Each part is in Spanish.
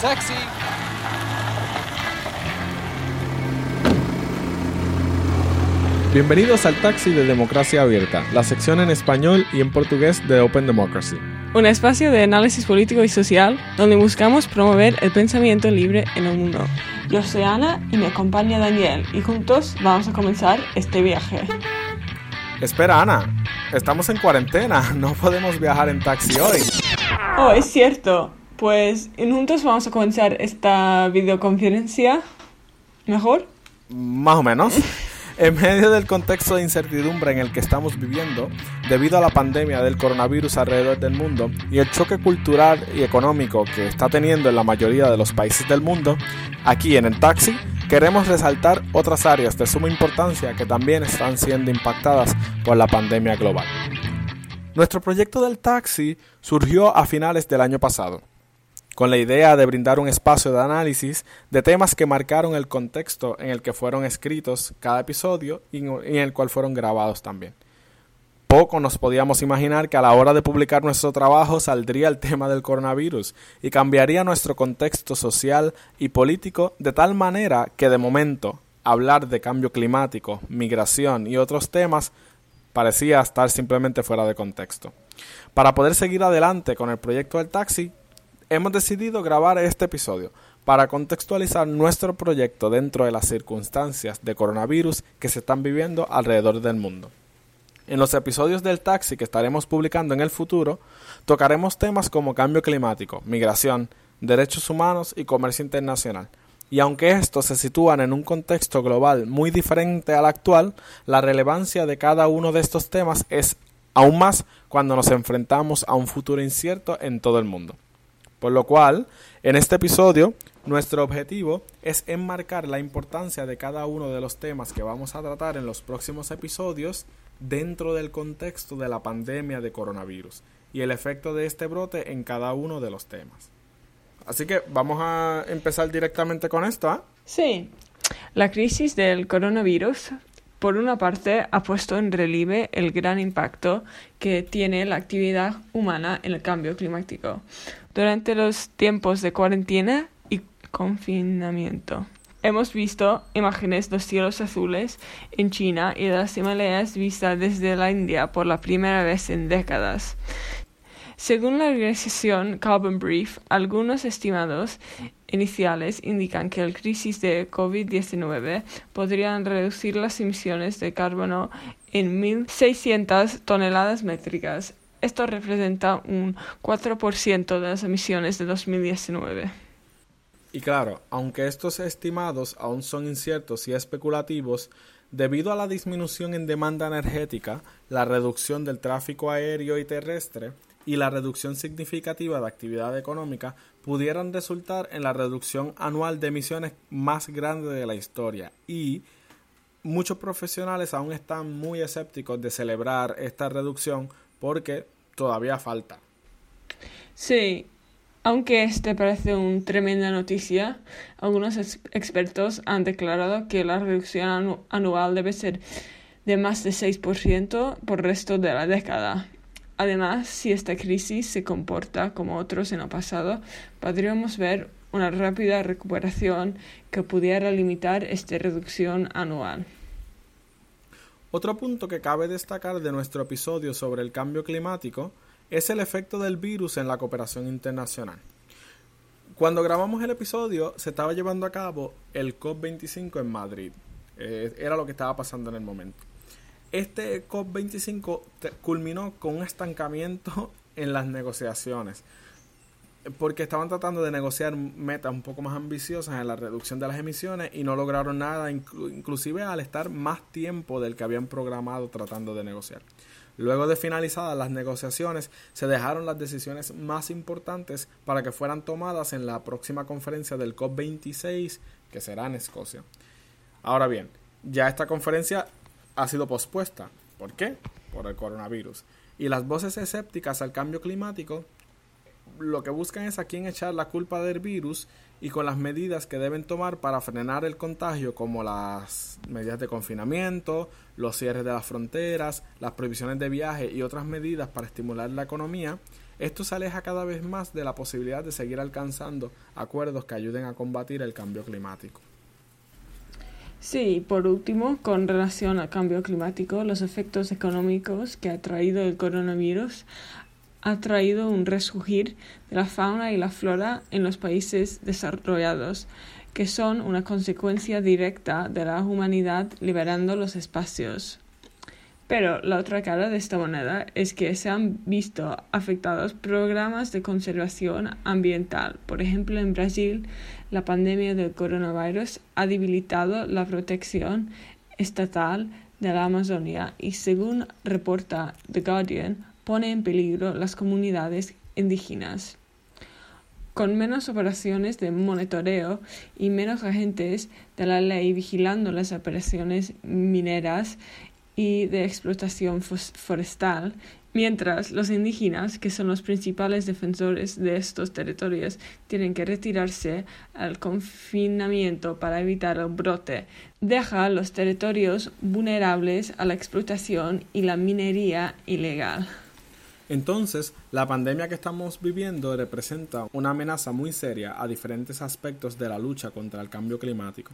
Taxi. Bienvenidos al Taxi de Democracia Abierta, la sección en español y en portugués de Open Democracy. Un espacio de análisis político y social donde buscamos promover el pensamiento libre en el mundo. Yo soy Ana y me acompaña Daniel y juntos vamos a comenzar este viaje. Espera, Ana, estamos en cuarentena, no podemos viajar en taxi hoy. Oh, es cierto. Pues juntos vamos a comenzar esta videoconferencia. ¿Mejor? Más o menos. En medio del contexto de incertidumbre en el que estamos viviendo, debido a la pandemia del coronavirus alrededor del mundo y el choque cultural y económico que está teniendo en la mayoría de los países del mundo, aquí en el taxi queremos resaltar otras áreas de suma importancia que también están siendo impactadas por la pandemia global. Nuestro proyecto del taxi surgió a finales del año pasado con la idea de brindar un espacio de análisis de temas que marcaron el contexto en el que fueron escritos cada episodio y en el cual fueron grabados también. Poco nos podíamos imaginar que a la hora de publicar nuestro trabajo saldría el tema del coronavirus y cambiaría nuestro contexto social y político de tal manera que de momento hablar de cambio climático, migración y otros temas parecía estar simplemente fuera de contexto. Para poder seguir adelante con el proyecto del taxi, hemos decidido grabar este episodio para contextualizar nuestro proyecto dentro de las circunstancias de coronavirus que se están viviendo alrededor del mundo. En los episodios del taxi que estaremos publicando en el futuro, tocaremos temas como cambio climático, migración, derechos humanos y comercio internacional. Y aunque estos se sitúan en un contexto global muy diferente al actual, la relevancia de cada uno de estos temas es aún más cuando nos enfrentamos a un futuro incierto en todo el mundo. Por lo cual, en este episodio, nuestro objetivo es enmarcar la importancia de cada uno de los temas que vamos a tratar en los próximos episodios dentro del contexto de la pandemia de coronavirus y el efecto de este brote en cada uno de los temas. Así que vamos a empezar directamente con esto. ¿eh? Sí, la crisis del coronavirus por una parte, ha puesto en relieve el gran impacto que tiene la actividad humana en el cambio climático durante los tiempos de cuarentena y confinamiento. Hemos visto imágenes de los cielos azules en China y de las Himalayas vistas desde la India por la primera vez en décadas. Según la organización Carbon Brief, algunos estimados iniciales indican que la crisis de COVID-19 podrían reducir las emisiones de carbono en 1.600 toneladas métricas. Esto representa un 4% de las emisiones de 2019. Y claro, aunque estos estimados aún son inciertos y especulativos, debido a la disminución en demanda energética, la reducción del tráfico aéreo y terrestre, y la reducción significativa de actividad económica pudieran resultar en la reducción anual de emisiones más grande de la historia y muchos profesionales aún están muy escépticos de celebrar esta reducción porque todavía falta. Sí, aunque este parece una tremenda noticia, algunos expertos han declarado que la reducción anual debe ser de más de 6% por el resto de la década. Además, si esta crisis se comporta como otros en el pasado, podríamos ver una rápida recuperación que pudiera limitar esta reducción anual. Otro punto que cabe destacar de nuestro episodio sobre el cambio climático es el efecto del virus en la cooperación internacional. Cuando grabamos el episodio se estaba llevando a cabo el COP25 en Madrid. Eh, era lo que estaba pasando en el momento este COP25 culminó con un estancamiento en las negociaciones porque estaban tratando de negociar metas un poco más ambiciosas en la reducción de las emisiones y no lograron nada, inclusive al estar más tiempo del que habían programado tratando de negociar. Luego de finalizadas las negociaciones, se dejaron las decisiones más importantes para que fueran tomadas en la próxima conferencia del COP26, que será en Escocia. Ahora bien, ya esta conferencia ha sido pospuesta. ¿Por qué? Por el coronavirus. Y las voces escépticas al cambio climático lo que buscan es a quién echar la culpa del virus y con las medidas que deben tomar para frenar el contagio, como las medidas de confinamiento, los cierres de las fronteras, las prohibiciones de viaje y otras medidas para estimular la economía, Esto se aleja cada vez más de la posibilidad de seguir alcanzando acuerdos que ayuden a combatir el cambio climático. Sí, por último, con relación al cambio climático, los efectos económicos que ha traído el coronavirus ha traído un resurgir de la fauna y la flora en los países desarrollados, que son una consecuencia directa de la humanidad liberando los espacios. Pero la otra cara de esta moneda es que se han visto afectados programas de conservación ambiental. Por ejemplo, en Brasil, la pandemia del coronavirus ha debilitado la protección estatal de la Amazonia y, según reporta The Guardian, pone en peligro las comunidades indígenas. Con menos operaciones de monitoreo y menos agentes de la ley vigilando las operaciones mineras y de explotación forestal, mientras los indígenas, que son los principales defensores de estos territorios, tienen que retirarse al confinamiento para evitar el brote, deja los territorios vulnerables a la explotación y la minería ilegal. Entonces, la pandemia que estamos viviendo representa una amenaza muy seria a diferentes aspectos de la lucha contra el cambio climático.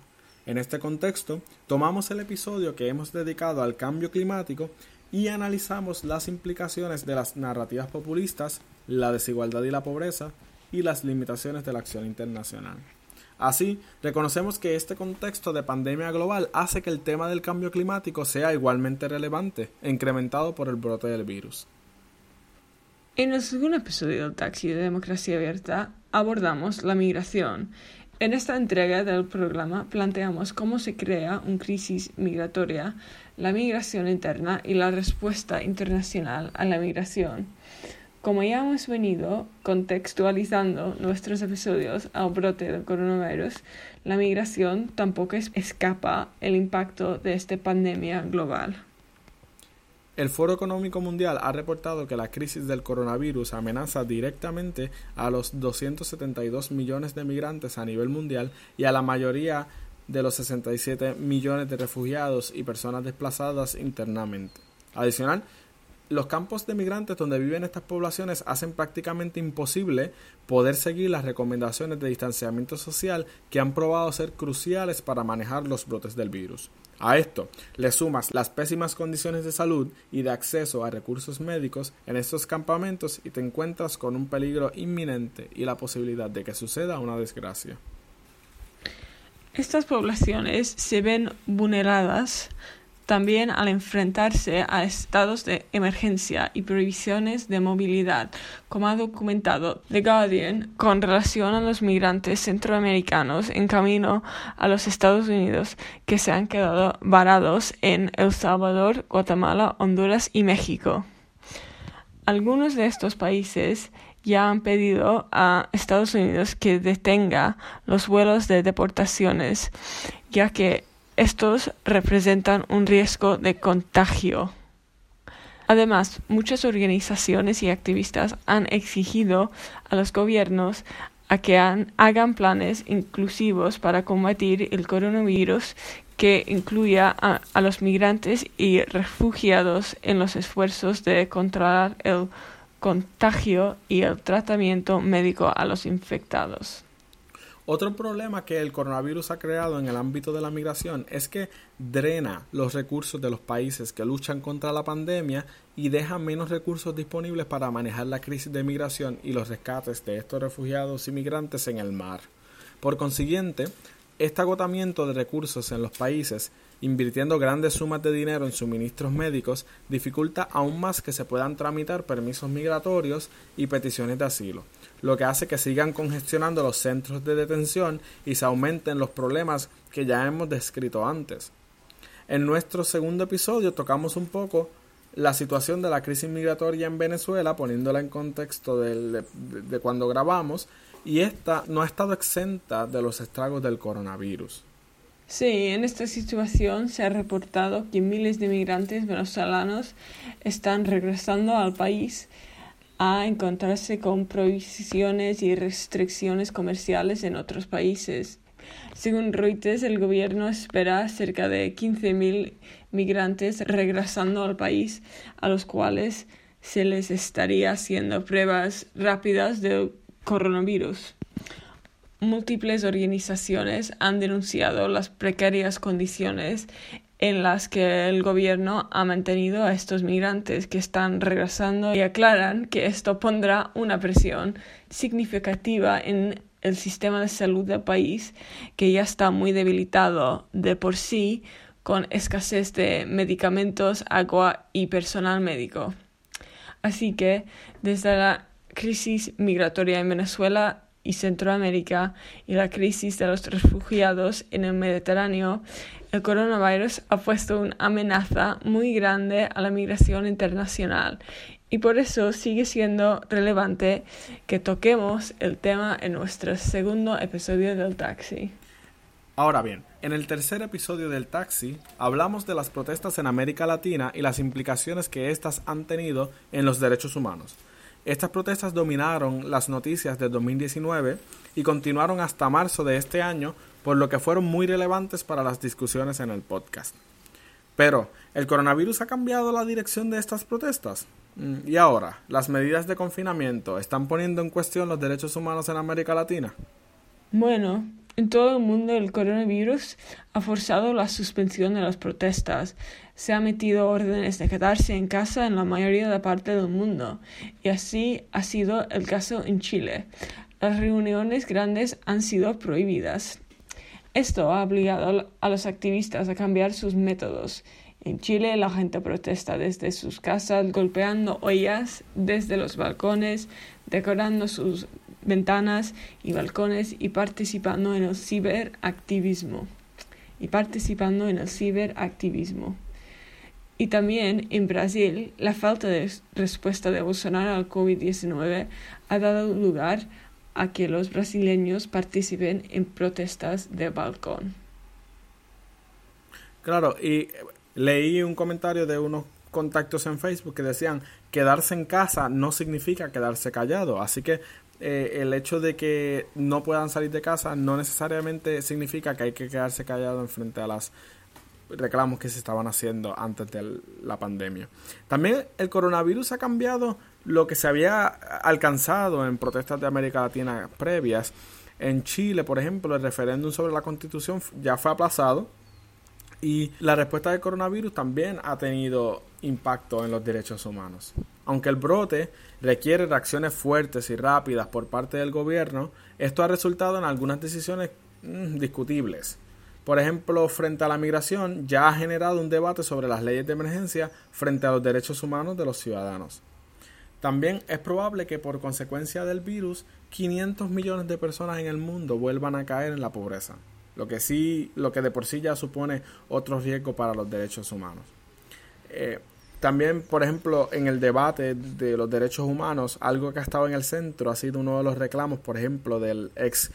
En este contexto, tomamos el episodio que hemos dedicado al cambio climático y analizamos las implicaciones de las narrativas populistas, la desigualdad y la pobreza y las limitaciones de la acción internacional. Así, reconocemos que este contexto de pandemia global hace que el tema del cambio climático sea igualmente relevante, incrementado por el brote del virus. En el segundo episodio del Taxi de Democracia Abierta abordamos la migración. En esta entrega del programa planteamos cómo se crea una crisis migratoria, la migración interna y la respuesta internacional a la migración. Como ya hemos venido contextualizando nuestros episodios al brote del coronavirus, la migración tampoco escapa el impacto de esta pandemia global. El Foro Económico Mundial ha reportado que la crisis del coronavirus amenaza directamente a los 272 millones de migrantes a nivel mundial y a la mayoría de los 67 millones de refugiados y personas desplazadas internamente. Adicional, los campos de migrantes donde viven estas poblaciones hacen prácticamente imposible poder seguir las recomendaciones de distanciamiento social que han probado ser cruciales para manejar los brotes del virus. A esto le sumas las pésimas condiciones de salud y de acceso a recursos médicos en estos campamentos y te encuentras con un peligro inminente y la posibilidad de que suceda una desgracia. Estas poblaciones se ven vulneradas también al enfrentarse a estados de emergencia y prohibiciones de movilidad, como ha documentado The Guardian con relación a los migrantes centroamericanos en camino a los Estados Unidos que se han quedado varados en El Salvador, Guatemala, Honduras y México. Algunos de estos países ya han pedido a Estados Unidos que detenga los vuelos de deportaciones, ya que estos representan un riesgo de contagio. Además, muchas organizaciones y activistas han exigido a los gobiernos a que hagan planes inclusivos para combatir el coronavirus que incluya a, a, los migrantes y refugiados en los esfuerzos de controlar el contagio y el tratamiento médico a los infectados. Otro problema que el coronavirus ha creado en el ámbito de la migración es que drena los recursos de los países que luchan contra la pandemia y deja menos recursos disponibles para manejar la crisis de migración y los rescates de estos refugiados y migrantes en el mar. Por consiguiente, este agotamiento de recursos en los países invirtiendo grandes sumas de dinero en suministros médicos dificulta aún más que se puedan tramitar permisos migratorios y peticiones de asilo, lo que hace que sigan congestionando los centros de detención y se aumenten los problemas que ya hemos descrito antes. En nuestro segundo episodio tocamos un poco la situación de la crisis migratoria en Venezuela, poniéndola en contexto de, cuando grabamos, y esta no ha estado exenta de los estragos del coronavirus. Sí, en esta situación se ha reportado que miles de migrantes venezolanos están regresando al país a encontrarse con prohibiciones y restricciones comerciales en otros países. Según Reuters, el gobierno espera cerca de 15.000 migrantes regresando al país, a los cuales se les estaría haciendo pruebas rápidas del coronavirus. Múltiples organizaciones han denunciado las precarias condiciones en las que el gobierno ha mantenido a estos migrantes que están regresando y aclaran que esto pondrá una presión significativa en el sistema de salud del país, que ya está muy debilitado de por sí, con escasez de medicamentos, agua y personal médico. Así que, desde la crisis migratoria en Venezuela y Centroamérica y la crisis de los refugiados en el Mediterráneo, el coronavirus ha puesto una amenaza muy grande a la migración internacional y por eso sigue siendo relevante que toquemos el tema en nuestro segundo episodio del taxi. Ahora bien, en el tercer episodio del taxi hablamos de las protestas en América Latina y las implicaciones que éstas han tenido en los derechos humanos. Estas protestas dominaron las noticias de 2019 y continuaron hasta marzo de este año por lo que fueron muy relevantes para las discusiones en el podcast. Pero, ¿el coronavirus ha cambiado la dirección de estas protestas? Mm, y ahora, ¿las medidas de confinamiento están poniendo en cuestión los derechos humanos en América Latina? Bueno, en todo el mundo el coronavirus ha forzado la suspensión de las protestas. Se han metido órdenes de quedarse en casa en la mayoría de parte del mundo. Y así ha sido el caso en Chile. Las reuniones grandes han sido prohibidas. Esto ha obligado a los activistas a cambiar sus métodos. En Chile la gente protesta desde sus casas, golpeando ollas desde los balcones, decorando sus ventanas y balcones y participando en el ciberactivismo. Y participando en el ciberactivismo. Y también en Brasil, la falta de respuesta de Bolsonaro al COVID-19 ha dado lugar a que los brasileños participen en protestas de balcón. Claro, y leí un comentario de unos contactos en Facebook que decían quedarse en casa no significa quedarse callado, así que eh, el hecho de que no puedan salir de casa no necesariamente significa que hay que quedarse callado en frente a las reclamos que se estaban haciendo antes de la pandemia. También el coronavirus ha cambiado lo que se había alcanzado en protestas de América Latina previas. En Chile, por ejemplo, el referéndum sobre la constitución ya fue aplazado y la respuesta del coronavirus también ha tenido impacto en los derechos humanos. Aunque el brote requiere reacciones fuertes y rápidas por parte del gobierno, esto ha resultado en algunas decisiones mm, discutibles. Por ejemplo, frente a la migración, ya ha generado un debate sobre las leyes de emergencia frente a los derechos humanos de los ciudadanos. También es probable que por consecuencia del virus 500 millones de personas en el mundo vuelvan a caer en la pobreza, lo que sí, lo que de por sí ya supone otro riesgo para los derechos humanos. Eh, también, por ejemplo, en el debate de los derechos humanos, algo que ha estado en el centro ha sido uno de los reclamos, por ejemplo, del ex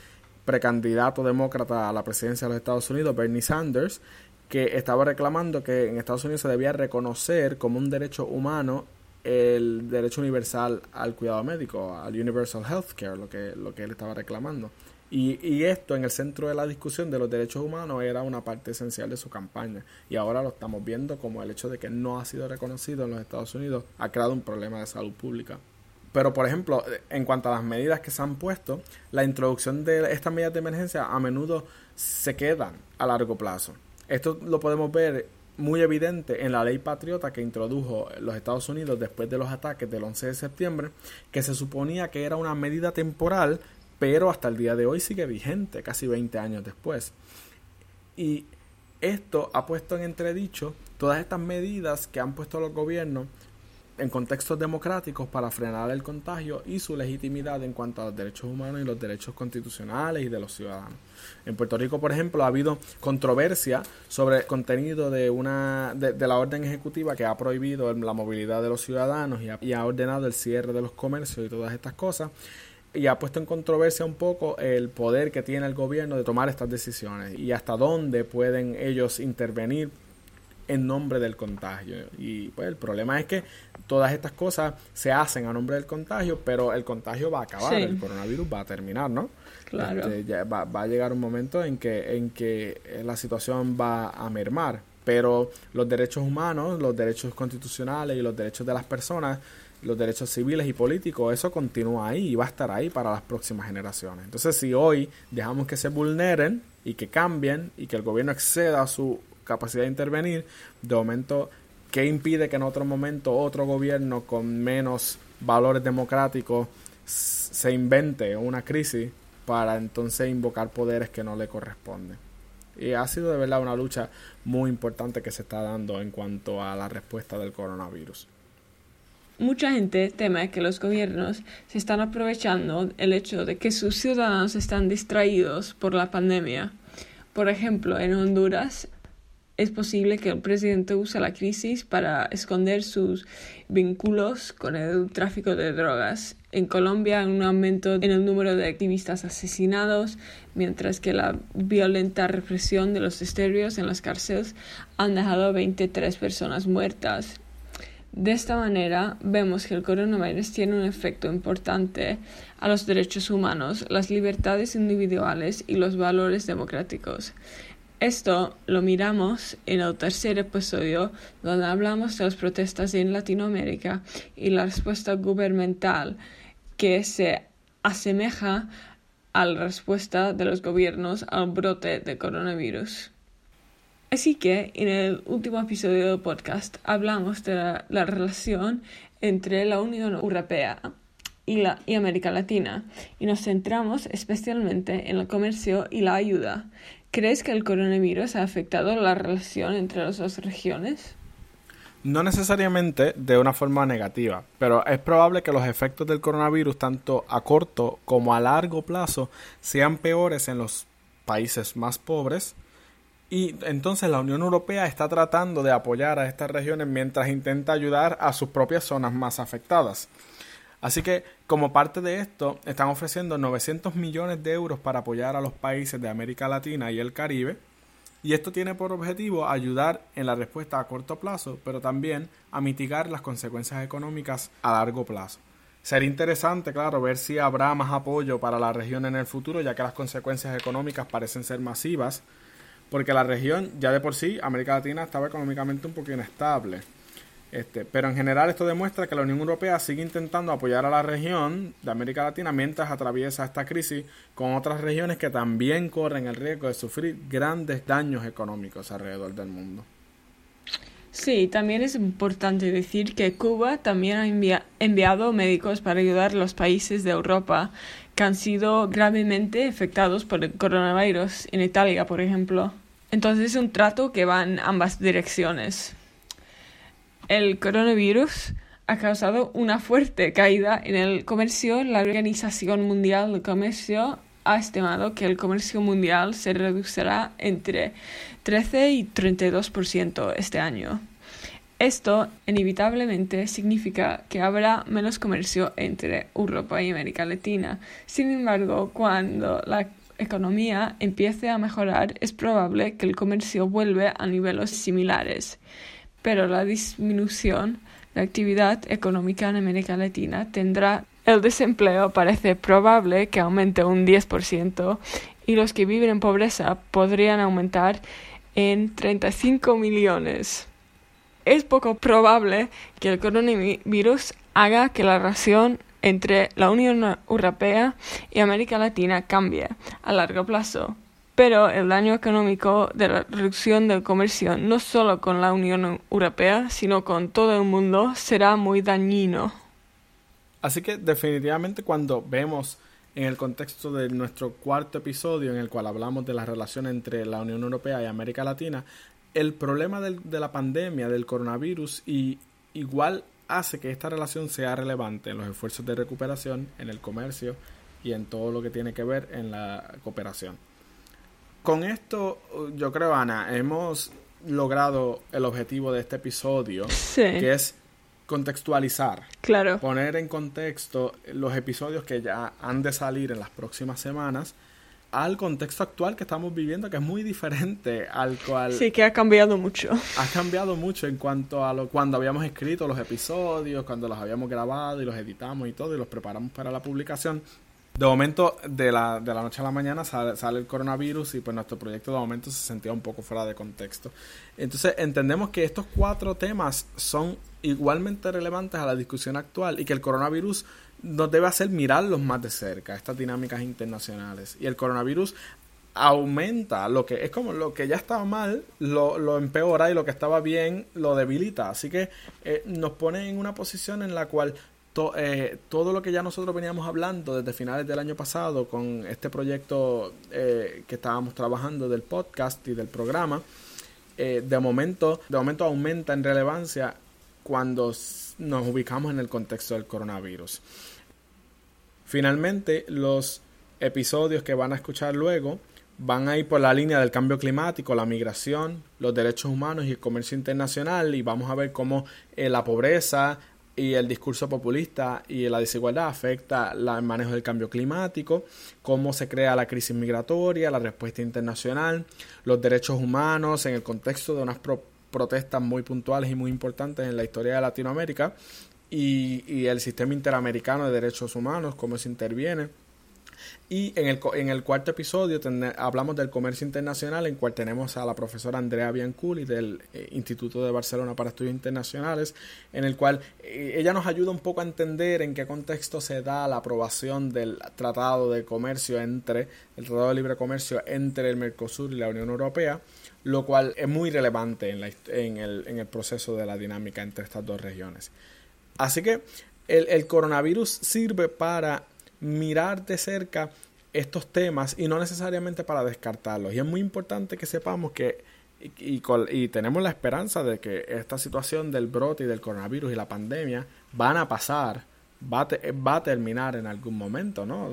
precandidato demócrata a la presidencia de los Estados Unidos, Bernie Sanders, que estaba reclamando que en Estados Unidos se debía reconocer como un derecho humano el derecho universal al cuidado médico, al universal health care, lo que, lo que él estaba reclamando. Y, y, esto en el centro de la discusión de los derechos humanos era una parte esencial de su campaña. Y ahora lo estamos viendo como el hecho de que no ha sido reconocido en los Estados Unidos ha creado un problema de salud pública. Pero, por ejemplo, en cuanto a las medidas que se han puesto, la introducción de estas medidas de emergencia a menudo se quedan a largo plazo. Esto lo podemos ver muy evidente en la ley patriota que introdujo los Estados Unidos después de los ataques del 11 de septiembre, que se suponía que era una medida temporal, pero hasta el día de hoy sigue vigente, casi 20 años después. Y esto ha puesto en entredicho todas estas medidas que han puesto los gobiernos en contextos democráticos para frenar el contagio y su legitimidad en cuanto a los derechos humanos y los derechos constitucionales y de los ciudadanos. En Puerto Rico, por ejemplo, ha habido controversia sobre el contenido de una de, la orden ejecutiva que ha prohibido la movilidad de los ciudadanos y ha, y ha ordenado el cierre de los comercios y todas estas cosas y ha puesto en controversia un poco el poder que tiene el gobierno de tomar estas decisiones y hasta dónde pueden ellos intervenir en nombre del contagio. Y pues el problema es que todas estas cosas se hacen a nombre del contagio, pero el contagio va a acabar, el coronavirus va a terminar, ¿no? Claro. Este, va, va, a llegar un momento en que, en que la situación va a mermar, pero los derechos humanos, los derechos constitucionales y los derechos de las personas los derechos civiles y políticos, eso continúa ahí y va a estar ahí para las próximas generaciones. Entonces, si hoy dejamos que se vulneren y que cambien y que el gobierno exceda su capacidad de intervenir, de momento, ¿qué impide que en otro momento otro gobierno con menos valores democráticos se invente una crisis para entonces invocar poderes que no le corresponden? Y ha sido de verdad una lucha muy importante que se está dando en cuanto a la respuesta del coronavirus. Mucha gente teme que los gobiernos se están aprovechando el hecho de que sus ciudadanos están distraídos por la pandemia. Por ejemplo, en Honduras es posible que el presidente use la crisis para esconder sus vínculos con el tráfico de drogas. En Colombia, un aumento en el número de activistas asesinados, mientras que la violenta represión de los disturbios en las cárceles han dejado 23 personas muertas. De esta manera, vemos que el coronavirus tiene un efecto importante a los derechos humanos, las libertades individuales y los valores democráticos. Esto lo miramos en el tercer episodio donde hablamos de las protestas en Latinoamérica y la respuesta gubernamental que se asemeja a la respuesta de los gobiernos al brote de coronavirus. Así que en el último episodio del podcast hablamos de la, relación entre la Unión Europea y, la, y América Latina y nos centramos especialmente en el comercio y la ayuda. ¿Crees que el coronavirus ha afectado la relación entre las dos regiones? No necesariamente de una forma negativa, pero es probable que los efectos del coronavirus tanto a corto como a largo plazo sean peores en los países más pobres y entonces la Unión Europea está tratando de apoyar a estas regiones mientras intenta ayudar a sus propias zonas más afectadas. Así que, como parte de esto, están ofreciendo 900 millones de euros para apoyar a los países de América Latina y el Caribe. Y esto tiene por objetivo ayudar en la respuesta a corto plazo, pero también a mitigar las consecuencias económicas a largo plazo. Sería interesante, claro, ver si habrá más apoyo para la región en el futuro, ya que las consecuencias económicas parecen ser masivas porque la región ya de por sí, América Latina, estaba económicamente un poco inestable. Este, pero en general esto demuestra que la Unión Europea sigue intentando apoyar a la región de América Latina mientras atraviesa esta crisis con otras regiones que también corren el riesgo de sufrir grandes daños económicos alrededor del mundo. Sí, también es importante decir que Cuba también ha enviado médicos para ayudar a los países de Europa que han sido gravemente afectados por el coronavirus, en Italia, por ejemplo. Entonces es un trato que va en ambas direcciones. El coronavirus ha causado una fuerte caída en el comercio. La Organización Mundial del Comercio ha estimado que el comercio mundial se reducirá entre 13 y 32% este año. Esto inevitablemente significa que habrá menos comercio entre Europa y América Latina. Sin embargo, cuando la economía empiece a mejorar, es probable que el comercio vuelva a niveles similares. Pero la disminución de actividad económica en América Latina tendrá el desempleo parece probable que aumente un 10% y los que viven en pobreza podrían aumentar en 35 millones. Es poco probable que el coronavirus haga que la relación entre la Unión Europea y América Latina cambie a largo plazo, pero el daño económico de la reducción del comercio no solo con la Unión Europea, sino con todo el mundo será muy dañino. Así que definitivamente cuando vemos en el contexto de nuestro cuarto episodio en el cual hablamos de la relación entre la Unión Europea y América Latina, el problema de la pandemia, del coronavirus, y igual hace que esta relación sea relevante en los esfuerzos de recuperación, en el comercio y en todo lo que tiene que ver en la cooperación. Con esto, yo creo, Ana, hemos logrado el objetivo de este episodio, que es contextualizar. Claro. Poner en contexto los episodios que ya han de salir en las próximas semanas al contexto actual que estamos viviendo, que es muy diferente al cual... Sí, que ha cambiado mucho. Ha cambiado mucho en cuanto a lo cuando habíamos escrito los episodios, cuando los habíamos grabado y los editamos y todo y los preparamos para la publicación. De momento, de la, de la noche a la mañana sale, sale, el coronavirus y pues nuestro proyecto de momento se sentía un poco fuera de contexto. Entonces entendemos que estos cuatro temas son igualmente relevantes a la discusión actual y que el coronavirus nos debe hacer mirarlos más de cerca, estas dinámicas internacionales. Y el coronavirus aumenta lo que es como lo que ya estaba mal, lo, lo empeora y lo que estaba bien lo debilita. Así que eh, nos pone en una posición en la cual eh, todo lo que ya nosotros veníamos hablando desde finales del año pasado con este proyecto eh, que estábamos trabajando del podcast y del programa, de momento, de momento aumenta en relevancia cuando nos ubicamos en el contexto del coronavirus. Finalmente, los episodios que van a escuchar luego van a ir por la línea del cambio climático, la migración, los derechos humanos y el comercio internacional y vamos a ver cómo eh, la pobreza y el discurso populista y la desigualdad afecta el manejo del cambio climático, cómo se crea la crisis migratoria, la respuesta internacional, los derechos humanos en el contexto de unas protestas muy puntuales y muy importantes en la historia de Latinoamérica y, el sistema interamericano de derechos humanos, cómo se interviene. Y en el, en el cuarto episodio hablamos del comercio internacional, en cual tenemos a la profesora Andrea Bianculi del eh, Instituto de Barcelona para Estudios Internacionales, en el cual eh, ella nos ayuda un poco a entender en qué contexto se da la aprobación del Tratado de Comercio entre, el Tratado de Libre Comercio entre el Mercosur y la Unión Europea, lo cual es muy relevante en, la, en, el, en el proceso de la dinámica entre estas dos regiones. Así que el, coronavirus sirve para mirar de cerca estos temas y no necesariamente para descartarlos. Y es muy importante que sepamos que, y, tenemos la esperanza de que esta situación del brote y del coronavirus y la pandemia van a pasar, va a, va a terminar en algún momento, ¿no?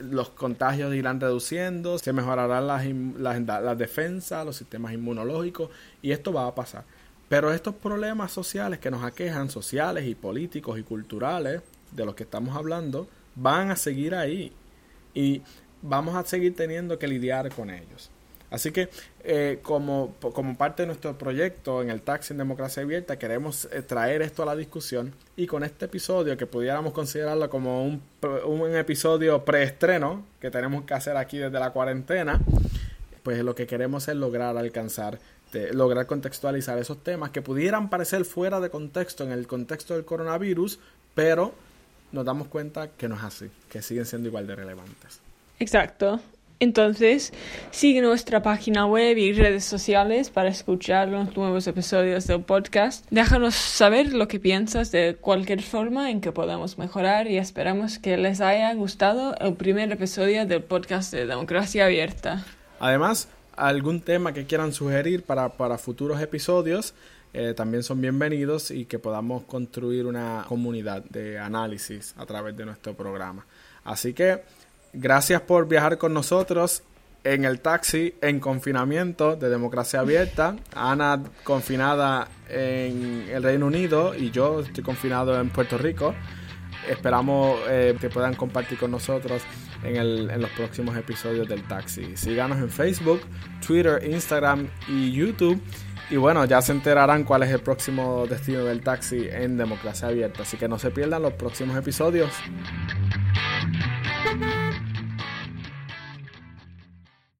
los contagios irán reduciendo, se mejorarán las, las, las defensas, los sistemas inmunológicos y esto va a pasar. Pero estos problemas sociales que nos aquejan, sociales y políticos y culturales, de los que estamos hablando, van a seguir ahí. Y vamos a seguir teniendo que lidiar con ellos. Así que eh, como, como, parte de nuestro proyecto en el Taxi en Democracia Abierta queremos eh, traer esto a la discusión y con este episodio que pudiéramos considerarlo como un, un episodio preestreno que tenemos que hacer aquí desde la cuarentena, pues lo que queremos es lograr alcanzar lograr contextualizar esos temas que pudieran parecer fuera de contexto en el contexto del coronavirus, pero nos damos cuenta que no es así, que siguen siendo igual de relevantes. Exacto. Entonces, sigue nuestra página web y redes sociales para escuchar los nuevos episodios del podcast. Déjanos saber lo que piensas de cualquier forma en que podamos mejorar y esperamos que les haya gustado el primer episodio del podcast de Democracia Abierta. Además, algún tema que quieran sugerir para, futuros episodios, eh, también son bienvenidos y que podamos construir una comunidad de análisis a través de nuestro programa. Así que gracias por viajar con nosotros en el taxi en confinamiento de Democracia Abierta. Ana confinada en el Reino Unido y yo estoy confinado en Puerto Rico. Esperamos eh, que puedan compartir con nosotros en, el, en los próximos episodios del Taxi. Síganos en Facebook, Twitter, Instagram y YouTube. Y bueno, ya se enterarán cuál es el próximo destino del taxi en Democracia Abierta. Así que no se pierdan los próximos episodios.